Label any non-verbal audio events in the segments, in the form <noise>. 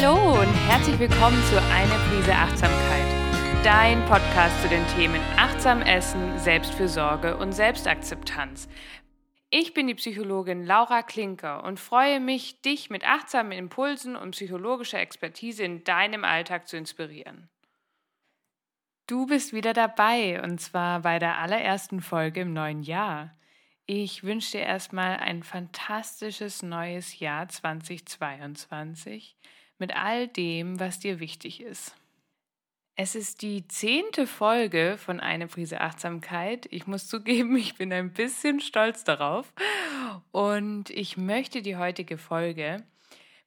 Hallo und herzlich willkommen zu Eine Prise Achtsamkeit, dein Podcast zu den Themen Achtsam Essen, Selbstfürsorge und Selbstakzeptanz. Ich bin die Psychologin Laura Klinker und freue mich, dich mit achtsamen Impulsen und psychologischer Expertise in deinem Alltag zu inspirieren. Du bist wieder dabei und zwar bei der allerersten Folge im neuen Jahr. Ich wünsche dir erstmal ein fantastisches neues Jahr 2022 mit all dem, was dir wichtig ist. Es ist die zehnte Folge von Eine Prise Achtsamkeit. Ich muss zugeben, ich bin ein bisschen stolz darauf. Und ich möchte die heutige Folge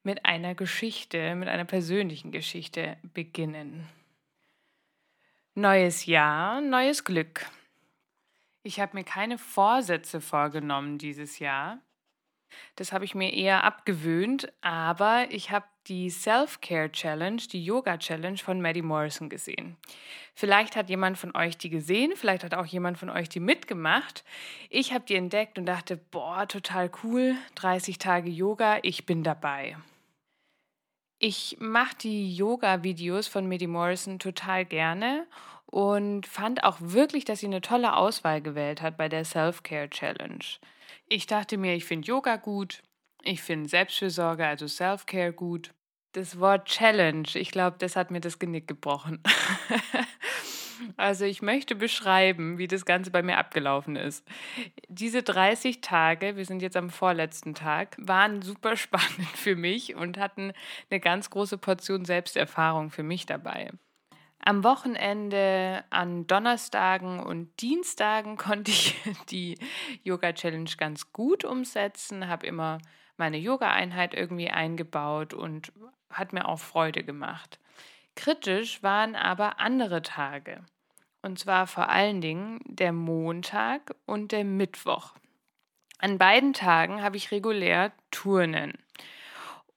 mit einer Geschichte, mit einer persönlichen Geschichte beginnen. Neues Jahr, neues Glück. Ich habe mir keine Vorsätze vorgenommen dieses Jahr. Das habe ich mir eher abgewöhnt, aber ich habe die Self-Care Challenge, die Yoga Challenge von Maddie Morrison gesehen. Vielleicht hat jemand von euch die gesehen, vielleicht hat auch jemand von euch die mitgemacht. Ich habe die entdeckt und dachte, boah, total cool, 30 Tage Yoga, ich bin dabei. Ich mache die Yoga-Videos von Maddie Morrison total gerne und fand auch wirklich, dass sie eine tolle Auswahl gewählt hat bei der Self-Care Challenge. Ich dachte mir, ich finde Yoga gut, ich finde Selbstfürsorge, also Self-Care gut. Das Wort Challenge, ich glaube, das hat mir das Genick gebrochen. <laughs> also ich möchte beschreiben, wie das Ganze bei mir abgelaufen ist. Diese 30 Tage, wir sind jetzt am vorletzten Tag, waren super <laughs> spannend für mich und hatten eine ganz große Portion Selbsterfahrung für mich dabei. Am Wochenende, an Donnerstagen und Dienstagen <laughs> konnte ich die Yoga Challenge ganz gut umsetzen, habe immer meine Yoga-Einheit irgendwie eingebaut und hat mir auch Freude gemacht. Kritisch waren aber andere Tage. Und zwar vor allen Dingen der Montag und der Mittwoch. An beiden Tagen habe ich regulär Turnen.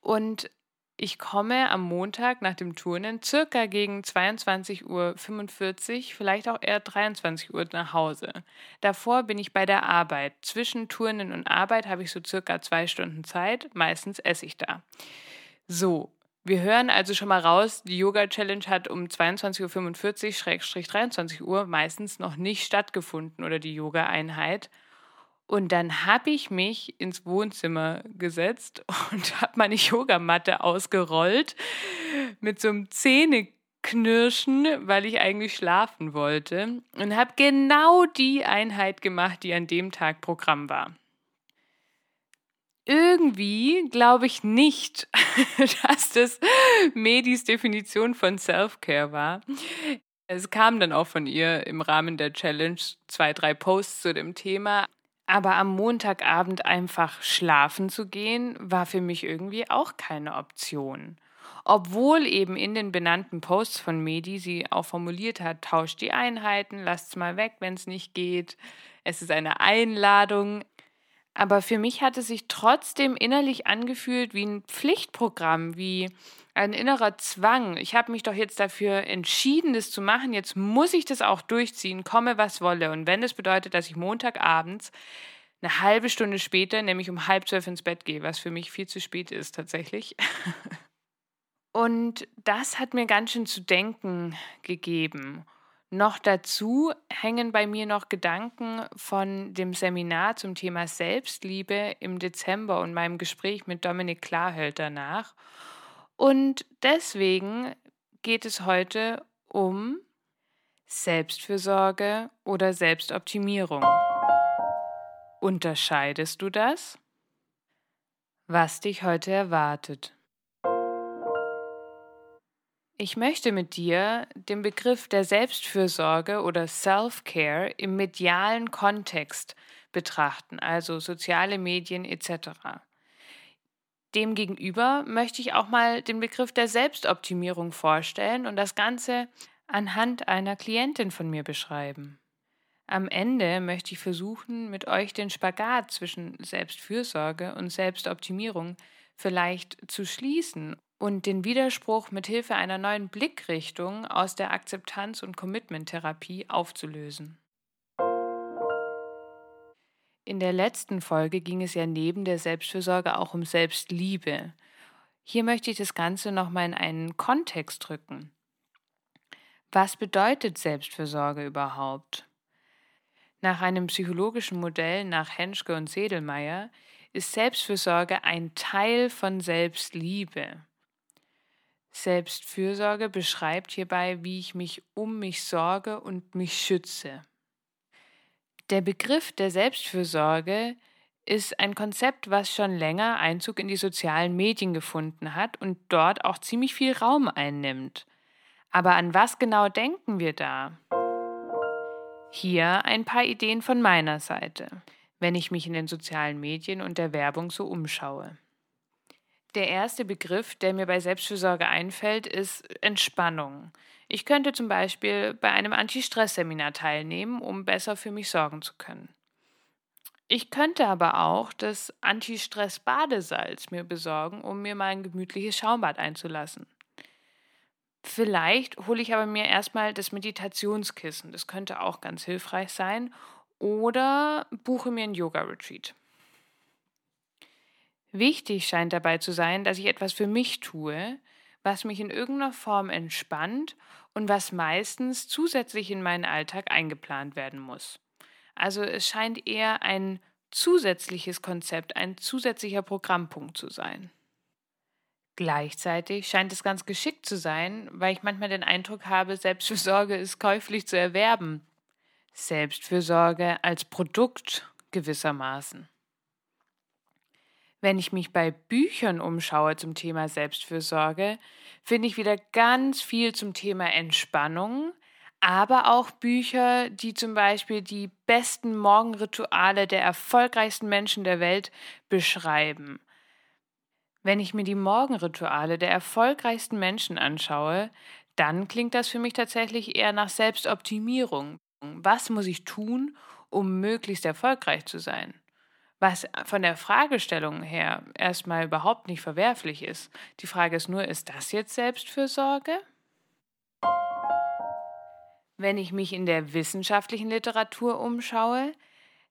Und ich komme am Montag nach dem Turnen circa gegen 22.45 Uhr, vielleicht auch eher 23 Uhr nach Hause. Davor bin ich bei der Arbeit. Zwischen Turnen und Arbeit habe ich so circa zwei Stunden Zeit. Meistens esse ich da. So, wir hören also schon mal raus, die Yoga Challenge hat um 22.45 Uhr, 23 Uhr meistens noch nicht stattgefunden oder die Yoga Einheit. Und dann habe ich mich ins Wohnzimmer gesetzt <laughs> und habe meine Yogamatte ausgerollt mit so einem Zähneknirschen, weil ich eigentlich schlafen wollte. Und habe genau die Einheit gemacht, die an dem Tag Programm war. Irgendwie glaube ich nicht, <laughs> dass das Medis Definition von Self-Care war. Es kam dann auch von ihr im Rahmen der Challenge zwei, drei Posts zu dem Thema. Aber am Montagabend einfach schlafen zu gehen, war für mich irgendwie auch keine Option. Obwohl eben in den benannten Posts von Medi sie auch formuliert hat, tauscht die Einheiten, lasst's mal weg, wenn es nicht geht. Es ist eine Einladung. Aber für mich hat es sich trotzdem innerlich angefühlt wie ein Pflichtprogramm, wie ein innerer Zwang. Ich habe mich doch jetzt dafür entschieden, das zu machen. Jetzt muss ich das auch durchziehen, komme was wolle. Und wenn das bedeutet, dass ich Montagabends eine halbe Stunde später, nämlich um halb zwölf ins Bett gehe, was für mich viel zu spät ist tatsächlich. <laughs> Und das hat mir ganz schön zu denken gegeben. Noch dazu hängen bei mir noch Gedanken von dem Seminar zum Thema Selbstliebe im Dezember und meinem Gespräch mit Dominik Klarhöld danach. Und deswegen geht es heute um Selbstfürsorge oder Selbstoptimierung. Unterscheidest du das? Was dich heute erwartet. Ich möchte mit dir den Begriff der Selbstfürsorge oder Self-Care im medialen Kontext betrachten, also soziale Medien etc. Demgegenüber möchte ich auch mal den Begriff der Selbstoptimierung vorstellen und das Ganze anhand einer Klientin von mir beschreiben. Am Ende möchte ich versuchen, mit euch den Spagat zwischen Selbstfürsorge und Selbstoptimierung vielleicht zu schließen und den Widerspruch mit Hilfe einer neuen Blickrichtung aus der Akzeptanz- und Commitment-Therapie aufzulösen. In der letzten Folge ging es ja neben der Selbstfürsorge auch um Selbstliebe. Hier möchte ich das Ganze nochmal in einen Kontext drücken. Was bedeutet Selbstfürsorge überhaupt? Nach einem psychologischen Modell nach Henschke und Sedelmeier ist Selbstfürsorge ein Teil von Selbstliebe. Selbstfürsorge beschreibt hierbei, wie ich mich um mich sorge und mich schütze. Der Begriff der Selbstfürsorge ist ein Konzept, was schon länger Einzug in die sozialen Medien gefunden hat und dort auch ziemlich viel Raum einnimmt. Aber an was genau denken wir da? Hier ein paar Ideen von meiner Seite, wenn ich mich in den sozialen Medien und der Werbung so umschaue. Der erste Begriff, der mir bei Selbstfürsorge einfällt, ist Entspannung. Ich könnte zum Beispiel bei einem Anti-Stress-Seminar teilnehmen, um besser für mich sorgen zu können. Ich könnte aber auch das Anti-Stress-Badesalz mir besorgen, um mir mal ein gemütliches Schaumbad einzulassen. Vielleicht hole ich aber mir erstmal das Meditationskissen. Das könnte auch ganz hilfreich sein. Oder buche mir ein Yoga-Retreat. Wichtig scheint dabei zu sein, dass ich etwas für mich tue, was mich in irgendeiner Form entspannt und was meistens zusätzlich in meinen Alltag eingeplant werden muss. Also es scheint eher ein zusätzliches Konzept, ein zusätzlicher Programmpunkt zu sein. Gleichzeitig scheint es ganz geschickt zu sein, weil ich manchmal den Eindruck habe, Selbstfürsorge ist käuflich zu erwerben. Selbstfürsorge als Produkt gewissermaßen. Wenn ich mich bei Büchern umschaue zum Thema Selbstfürsorge, finde ich wieder ganz viel zum Thema Entspannung, aber auch Bücher, die zum Beispiel die besten Morgenrituale der erfolgreichsten Menschen der Welt beschreiben. Wenn ich mir die Morgenrituale der erfolgreichsten Menschen anschaue, dann klingt das für mich tatsächlich eher nach Selbstoptimierung. Was muss ich tun, um möglichst erfolgreich zu sein? Was von der Fragestellung her erstmal überhaupt nicht verwerflich ist. Die Frage ist nur, ist das jetzt Selbstfürsorge? Wenn ich mich in der wissenschaftlichen Literatur umschaue,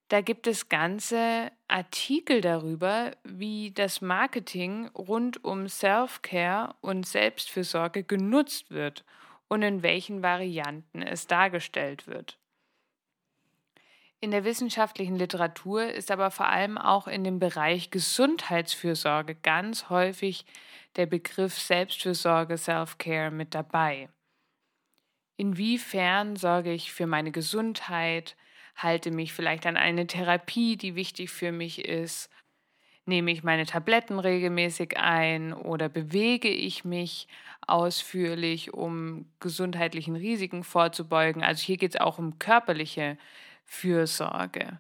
da gibt es ganze Artikel darüber, wie das Marketing rund um Self-Care und Selbstfürsorge genutzt wird und in welchen Varianten es dargestellt wird. In der wissenschaftlichen Literatur ist aber vor allem auch in dem Bereich Gesundheitsfürsorge ganz häufig der Begriff Selbstfürsorge, Self-Care mit dabei. Inwiefern sorge ich für meine Gesundheit, halte mich vielleicht an eine Therapie, die wichtig für mich ist, nehme ich meine Tabletten regelmäßig ein oder bewege ich mich ausführlich, um gesundheitlichen Risiken vorzubeugen. Also hier geht es auch um körperliche Fürsorge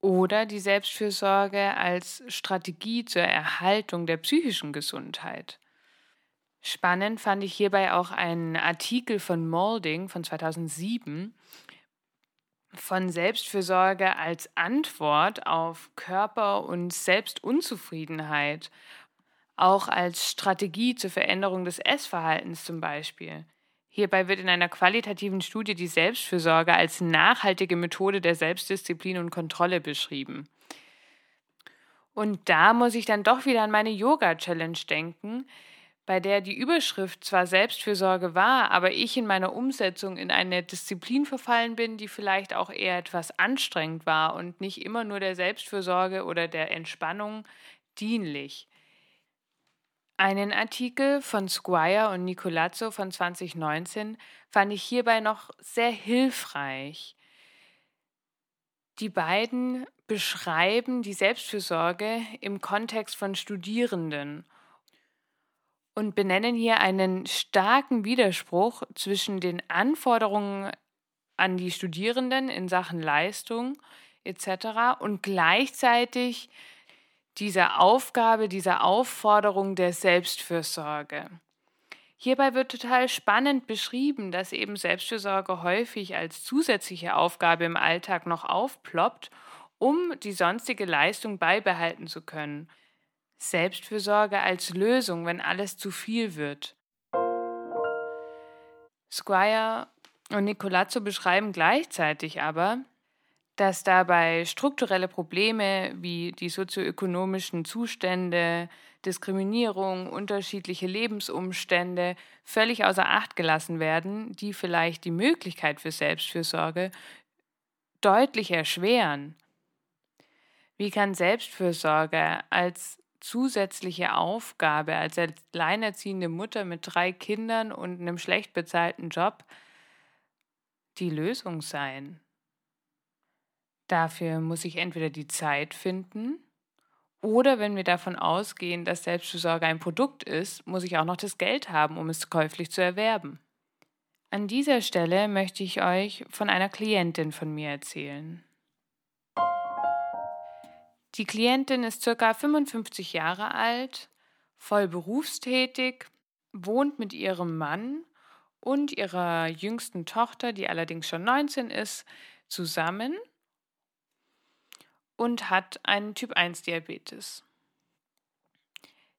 oder die Selbstfürsorge als Strategie zur Erhaltung der psychischen Gesundheit. Spannend fand ich hierbei auch einen Artikel von Molding von 2007 von Selbstfürsorge als Antwort auf Körper- und Selbstunzufriedenheit, auch als Strategie zur Veränderung des Essverhaltens zum Beispiel. Hierbei wird in einer qualitativen Studie die Selbstfürsorge als nachhaltige Methode der Selbstdisziplin und Kontrolle beschrieben. Und da muss ich dann doch wieder an meine Yoga-Challenge denken, bei der die Überschrift zwar Selbstfürsorge war, aber ich in meiner Umsetzung in eine Disziplin verfallen bin, die vielleicht auch eher etwas anstrengend war und nicht immer nur der Selbstfürsorge oder der Entspannung dienlich. Einen Artikel von Squire und Nicolazzo von 2019 fand ich hierbei noch sehr hilfreich. Die beiden beschreiben die Selbstfürsorge im Kontext von Studierenden und benennen hier einen starken Widerspruch zwischen den Anforderungen an die Studierenden in Sachen Leistung etc. und gleichzeitig dieser Aufgabe, dieser Aufforderung der Selbstfürsorge. Hierbei wird total spannend beschrieben, dass eben Selbstfürsorge häufig als zusätzliche Aufgabe im Alltag noch aufploppt, um die sonstige Leistung beibehalten zu können. Selbstfürsorge als Lösung, wenn alles zu viel wird. Squire und Nicolazzo beschreiben gleichzeitig aber, dass dabei strukturelle Probleme wie die sozioökonomischen Zustände, Diskriminierung, unterschiedliche Lebensumstände völlig außer Acht gelassen werden, die vielleicht die Möglichkeit für Selbstfürsorge deutlich erschweren. Wie kann Selbstfürsorge als zusätzliche Aufgabe, als alleinerziehende Mutter mit drei Kindern und einem schlecht bezahlten Job die Lösung sein? Dafür muss ich entweder die Zeit finden oder wenn wir davon ausgehen, dass Selbstfürsorge ein Produkt ist, muss ich auch noch das Geld haben, um es käuflich zu erwerben. An dieser Stelle möchte ich euch von einer Klientin von mir erzählen. Die Klientin ist ca. 55 Jahre alt, voll berufstätig, wohnt mit ihrem Mann und ihrer jüngsten Tochter, die allerdings schon 19 ist, zusammen und hat einen Typ-1-Diabetes.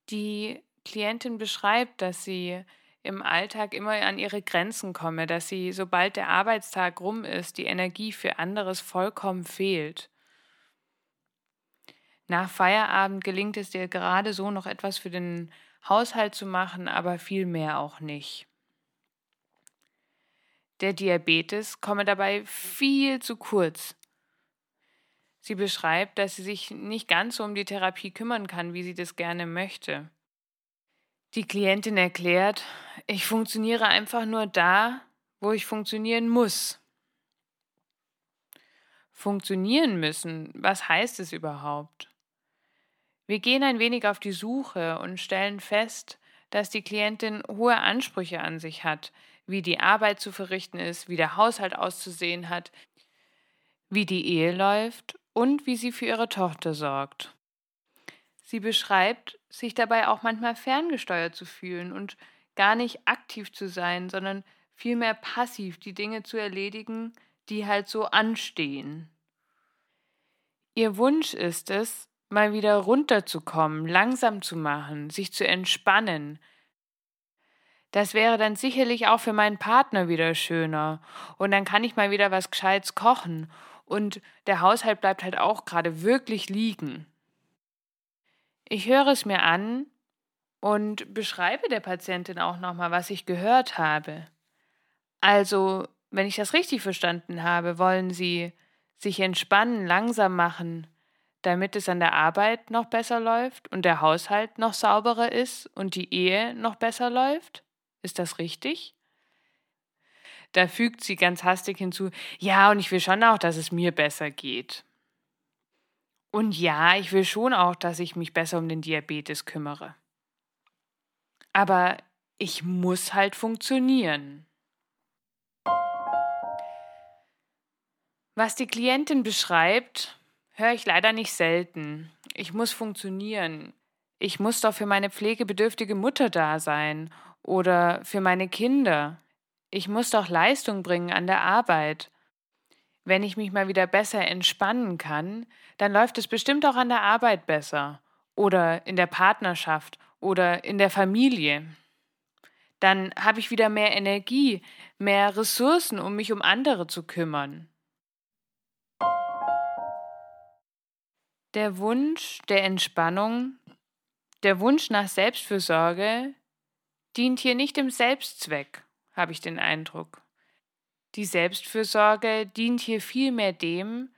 Die Klientin beschreibt, dass sie im Alltag immer an ihre Grenzen komme, dass sie, sobald der Arbeitstag rum ist, die Energie für anderes vollkommen fehlt. Nach Feierabend gelingt es dir gerade so noch etwas für den Haushalt zu machen, aber viel mehr auch nicht. Der Diabetes komme dabei viel zu kurz. Sie beschreibt, dass sie sich nicht ganz so um die Therapie kümmern kann, wie sie das gerne möchte. Die Klientin erklärt, ich funktioniere einfach nur da, wo ich funktionieren muss. Funktionieren müssen, was heißt es überhaupt? Wir gehen ein wenig auf die Suche und stellen fest, dass die Klientin hohe Ansprüche an sich hat, wie die Arbeit zu verrichten ist, wie der Haushalt auszusehen hat, wie die Ehe läuft und wie sie für ihre Tochter sorgt. Sie beschreibt, sich dabei auch manchmal ferngesteuert zu fühlen und gar nicht aktiv zu sein, sondern vielmehr passiv die Dinge zu erledigen, die halt so anstehen. Ihr Wunsch ist es, mal wieder runterzukommen, langsam zu machen, sich zu entspannen. Das wäre dann sicherlich auch für meinen Partner wieder schöner, und dann kann ich mal wieder was Gescheites kochen und der Haushalt bleibt halt auch gerade wirklich liegen. Ich höre es mir an und beschreibe der Patientin auch nochmal, was ich gehört habe. Also, wenn ich das richtig verstanden habe, wollen Sie sich entspannen, langsam machen, damit es an der Arbeit noch besser läuft und der Haushalt noch sauberer ist und die Ehe noch besser läuft? Ist das richtig? Da fügt sie ganz hastig hinzu, ja, und ich will schon auch, dass es mir besser geht. Und ja, ich will schon auch, dass ich mich besser um den Diabetes kümmere. Aber ich muss halt funktionieren. Was die Klientin beschreibt, höre ich leider nicht selten. Ich muss funktionieren. Ich muss doch für meine pflegebedürftige Mutter da sein oder für meine Kinder. Ich muss doch Leistung bringen an der Arbeit. Wenn ich mich mal wieder besser entspannen kann, dann läuft es bestimmt auch an der Arbeit besser oder in der Partnerschaft oder in der Familie. Dann habe ich wieder mehr Energie, mehr Ressourcen, um mich um andere zu kümmern. Der Wunsch der Entspannung, der Wunsch nach Selbstfürsorge dient hier nicht dem Selbstzweck habe ich den Eindruck. Die Selbstfürsorge dient hier vielmehr dem,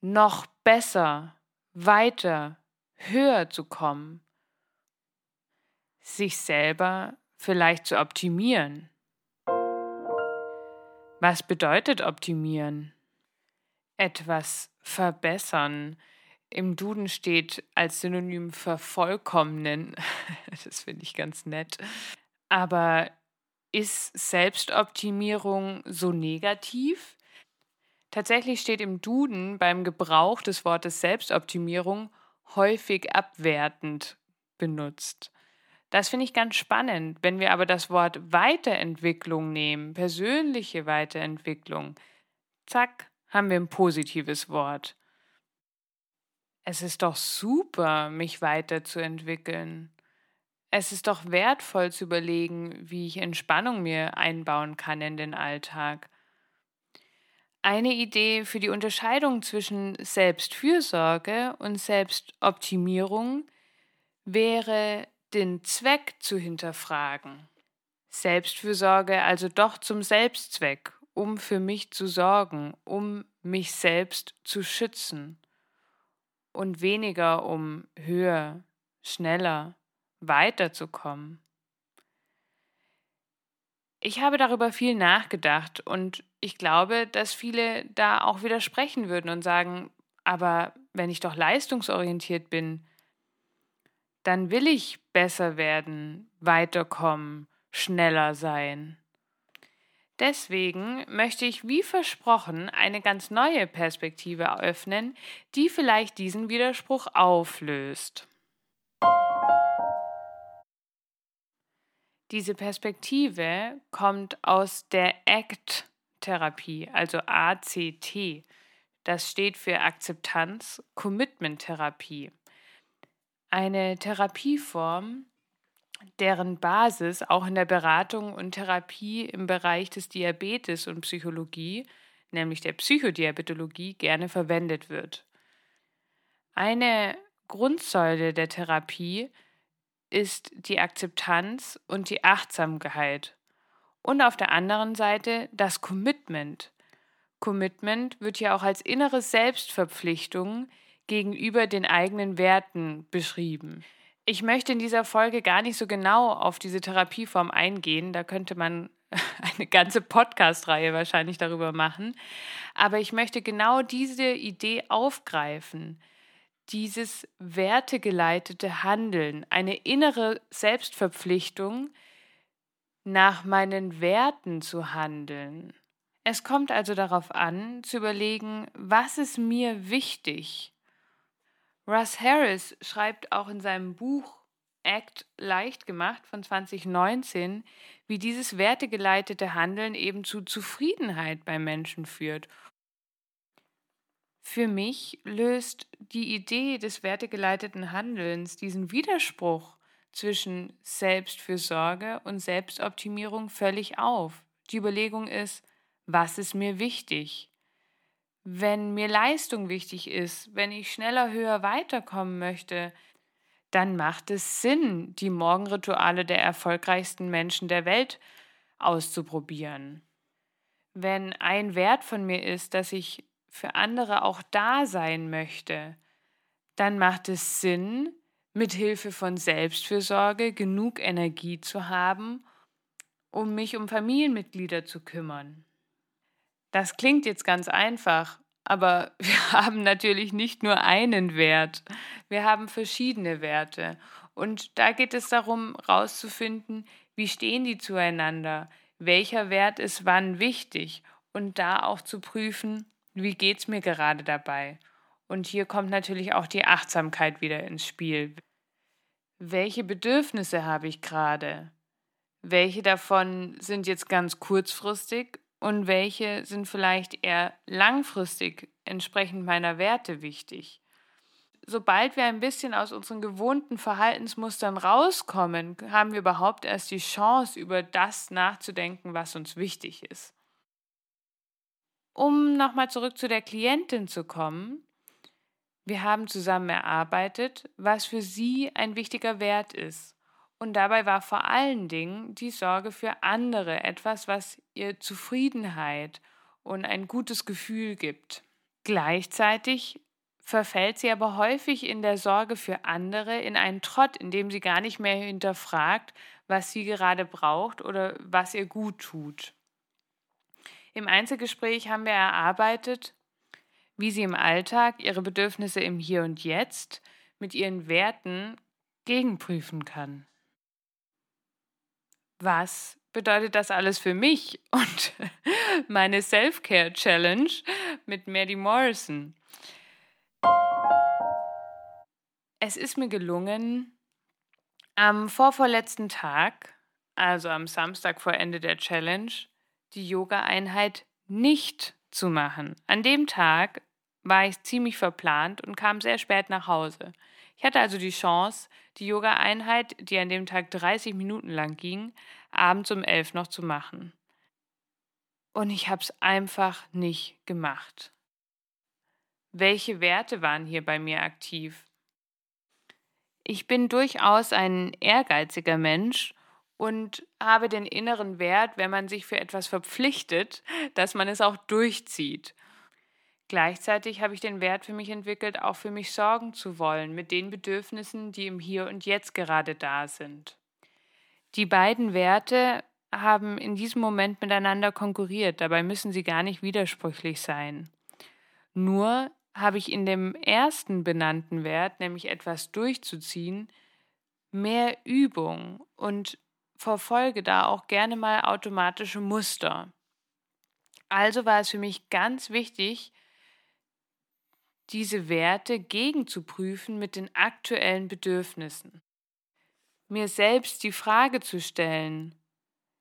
noch besser, weiter, höher zu kommen, sich selber vielleicht zu optimieren. Was bedeutet optimieren? Etwas verbessern. Im Duden steht als Synonym vervollkommnen. <laughs> Das finde ich ganz nett. Aber ist Selbstoptimierung so negativ? Tatsächlich steht im Duden beim Gebrauch des Wortes Selbstoptimierung häufig abwertend benutzt. Das finde ich ganz spannend. Wenn wir aber das Wort Weiterentwicklung nehmen, persönliche Weiterentwicklung, zack, haben wir ein positives Wort. Es ist doch super, mich weiterzuentwickeln. Es ist doch wertvoll zu überlegen, wie ich Entspannung mir einbauen kann in den Alltag. Eine Idee für die Unterscheidung zwischen Selbstfürsorge und Selbstoptimierung wäre, den Zweck zu hinterfragen. Selbstfürsorge also doch zum Selbstzweck, um für mich zu sorgen, um mich selbst zu schützen und weniger um höher, schneller, weiterzukommen. Ich habe darüber viel nachgedacht und ich glaube, dass viele da auch widersprechen würden und sagen, aber wenn ich doch leistungsorientiert bin, dann will ich besser werden, weiterkommen, schneller sein. Deswegen möchte ich wie versprochen eine ganz neue Perspektive eröffnen, die vielleicht diesen Widerspruch auflöst. Diese Perspektive kommt aus der ACT-Therapie, also ACT. Das steht für Akzeptanz Commitment Therapie. Eine Therapieform, deren Basis auch in der Beratung und Therapie im Bereich des Diabetes und Psychologie, nämlich der Psychodiabetologie, gerne verwendet wird. Eine Grundsäule der Therapie ist die Akzeptanz und die Achtsamkeit. Und auf der anderen Seite das Commitment. Commitment wird ja auch als innere Selbstverpflichtung gegenüber den eigenen Werten beschrieben. Ich möchte in dieser Folge gar nicht so genau auf diese Therapieform eingehen. Da könnte man <laughs> eine ganze Podcast-Reihe wahrscheinlich darüber machen. Aber ich möchte genau diese Idee aufgreifen dieses wertegeleitete Handeln, eine innere Selbstverpflichtung, nach meinen Werten zu handeln. Es kommt also darauf an, zu überlegen, was ist mir wichtig. Russ Harris schreibt auch in seinem Buch Act leicht gemacht von 2019, wie dieses wertegeleitete Handeln eben zu Zufriedenheit bei Menschen führt für mich löst die Idee des wertegeleiteten Handelns diesen Widerspruch zwischen Selbstfürsorge und Selbstoptimierung völlig auf. Die Überlegung ist, was ist mir wichtig? Wenn mir Leistung wichtig ist, wenn ich schneller, höher weiterkommen möchte, dann macht es Sinn, die Morgenrituale der erfolgreichsten Menschen der Welt auszuprobieren. Wenn ein Wert von mir ist, dass ich für andere auch da sein möchte, dann macht es Sinn, mit Hilfe von Selbstfürsorge genug Energie zu haben, um mich um Familienmitglieder zu kümmern. Das klingt jetzt ganz einfach, aber <laughs> wir haben natürlich nicht nur einen Wert, wir haben verschiedene Werte. Und da geht es darum, herauszufinden, wie stehen die zueinander, welcher Wert ist wann wichtig und da auch zu prüfen, wie geht es mir gerade dabei? Und hier kommt natürlich auch die Achtsamkeit wieder ins Spiel. Welche Bedürfnisse habe ich gerade? Welche davon sind jetzt ganz kurzfristig und welche sind vielleicht eher langfristig entsprechend meiner Werte wichtig? Sobald wir ein bisschen aus unseren gewohnten Verhaltensmustern rauskommen, haben wir überhaupt erst die Chance, über das nachzudenken, was uns wichtig ist. Um nochmal zurück zu der Klientin zu kommen, wir haben zusammen erarbeitet, was für sie ein wichtiger Wert ist. Und dabei war vor allen Dingen die Sorge für andere etwas, was ihr Zufriedenheit und ein gutes Gefühl gibt. Gleichzeitig verfällt sie aber häufig in der Sorge für andere in einen Trott, in dem sie gar nicht mehr hinterfragt, was sie gerade braucht oder was ihr gut tut. Im Einzelgespräch haben wir erarbeitet, wie sie im Alltag ihre Bedürfnisse im Hier und Jetzt mit ihren Werten gegenprüfen kann. Was bedeutet das alles für mich <laughs> und meine Self-Care-Challenge mit Maddie Morrison? Es ist mir gelungen, am vorvorletzten Tag, also am Samstag vor Ende der Challenge, die Yoga-Einheit nicht zu machen. An dem Tag war ich ziemlich verplant und kam sehr spät nach Hause. Ich hatte also die Chance, die Yoga-Einheit, die an dem Tag 30 Minuten lang ging, abends um 11 noch zu machen. und ich habe es einfach nicht gemacht. Welche Werte waren hier bei mir aktiv? Ich bin durchaus ein ehrgeiziger Mensch und habe den inneren Wert, wenn man sich für etwas verpflichtet, dass man es auch durchzieht. Gleichzeitig habe ich den Wert für mich entwickelt, auch für mich sorgen zu wollen, mit den Bedürfnissen, die im Hier und Jetzt gerade da sind. Die beiden Werte haben in diesem Moment miteinander konkurriert, dabei müssen sie gar nicht widersprüchlich sein. Nur habe ich in dem ersten benannten Wert, nämlich etwas durchzuziehen, mehr Übung und verfolge da auch gerne mal automatische Muster. Also war es für mich ganz wichtig, diese Werte gegenzuprüfen mit den aktuellen Bedürfnissen. Mir selbst die Frage zu stellen,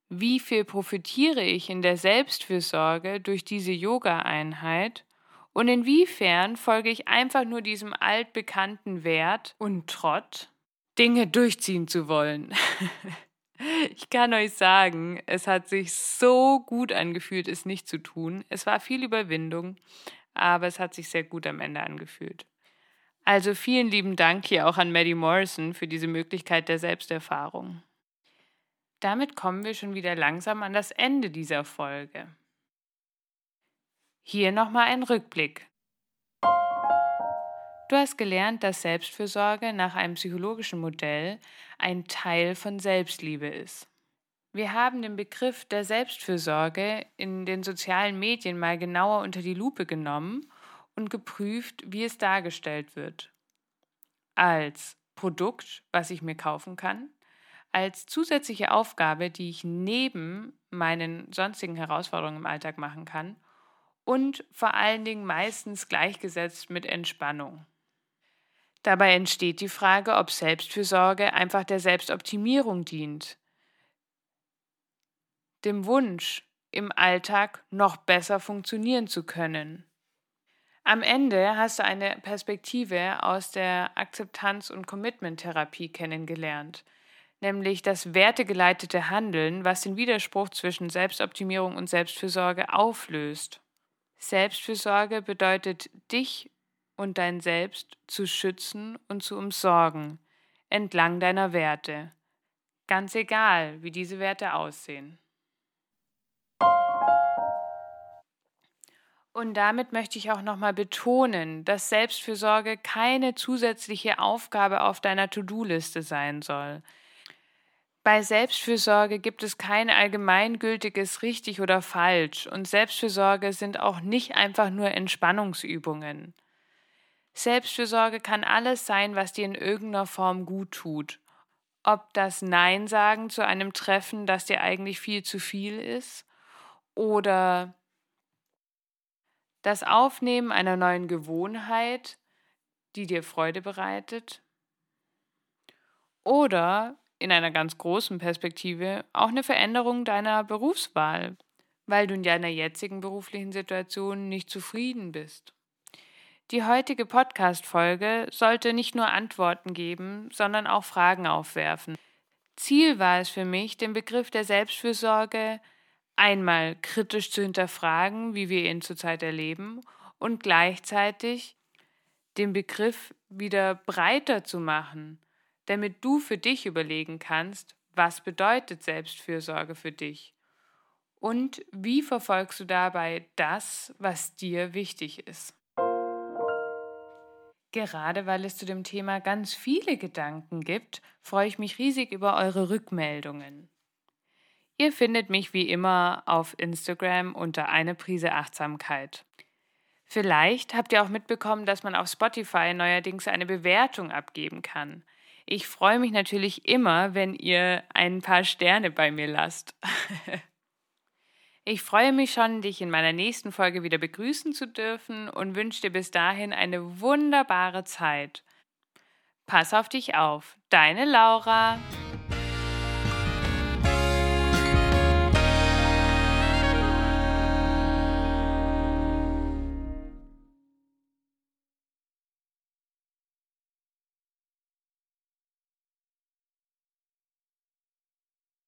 wie viel profitiere ich in der Selbstfürsorge durch diese Yoga-Einheit und inwiefern folge ich einfach nur diesem altbekannten Wert und Trott, Dinge durchziehen zu wollen. <laughs> ich kann euch sagen, es hat sich so gut angefühlt, es nicht zu tun. Es war viel Überwindung, aber es hat sich sehr gut am Ende angefühlt. Also vielen lieben Dank hier auch an Maddie Morrison für diese Möglichkeit der Selbsterfahrung. Damit kommen wir schon wieder langsam an das Ende dieser Folge. Hier nochmal ein Rückblick. Du hast gelernt, dass Selbstfürsorge nach einem psychologischen Modell ein Teil von Selbstliebe ist. Wir haben den Begriff der Selbstfürsorge in den sozialen Medien mal genauer unter die Lupe genommen und geprüft, wie es dargestellt wird. Als Produkt, was ich mir kaufen kann, als zusätzliche Aufgabe, die ich neben meinen sonstigen Herausforderungen im Alltag machen kann und vor allen Dingen meistens gleichgesetzt mit Entspannung. Dabei entsteht die Frage, ob Selbstfürsorge einfach der Selbstoptimierung dient, dem Wunsch, im Alltag noch besser funktionieren zu können. Am Ende hast du eine Perspektive aus der Akzeptanz- und Commitment-Therapie kennengelernt, nämlich das wertegeleitete Handeln, was den Widerspruch zwischen Selbstoptimierung und Selbstfürsorge auflöst. Selbstfürsorge bedeutet, dich und dein Selbst zu schützen und zu umsorgen, entlang deiner Werte, ganz egal, wie diese Werte aussehen. Und damit möchte ich auch nochmal betonen, dass Selbstfürsorge keine zusätzliche Aufgabe auf deiner To-Do-Liste sein soll. Bei Selbstfürsorge gibt es kein allgemeingültiges richtig oder falsch und Selbstfürsorge sind auch nicht einfach nur Entspannungsübungen. Selbstfürsorge kann alles sein, was dir in irgendeiner Form gut tut. Ob das Nein sagen zu einem Treffen, das dir eigentlich viel zu viel ist, oder das Aufnehmen einer neuen Gewohnheit, die dir Freude bereitet. Oder in einer ganz großen Perspektive auch eine Veränderung deiner Berufswahl, weil du in deiner jetzigen beruflichen Situation nicht zufrieden bist. Die heutige Podcast-Folge sollte nicht nur Antworten geben, sondern auch Fragen aufwerfen. Ziel war es für mich, den Begriff der Selbstfürsorge einmal kritisch zu hinterfragen, wie wir ihn zurzeit erleben, und gleichzeitig den Begriff wieder breiter zu machen, damit du für dich überlegen kannst, was bedeutet Selbstfürsorge für dich und wie verfolgst du dabei das, was dir wichtig ist. Gerade weil es zu dem Thema ganz viele Gedanken gibt, freue ich mich riesig über eure Rückmeldungen. Ihr findet mich wie immer auf Instagram unter eine Prise Achtsamkeit. Vielleicht habt ihr auch mitbekommen, dass man auf Spotify neuerdings eine Bewertung abgeben kann. Ich freue mich natürlich immer, wenn ihr ein paar Sterne bei mir lasst. <laughs> ich freue mich schon, dich in meiner nächsten Folge wieder begrüßen zu dürfen und wünsche dir bis dahin eine wunderbare Zeit. Pass auf dich auf, deine Laura.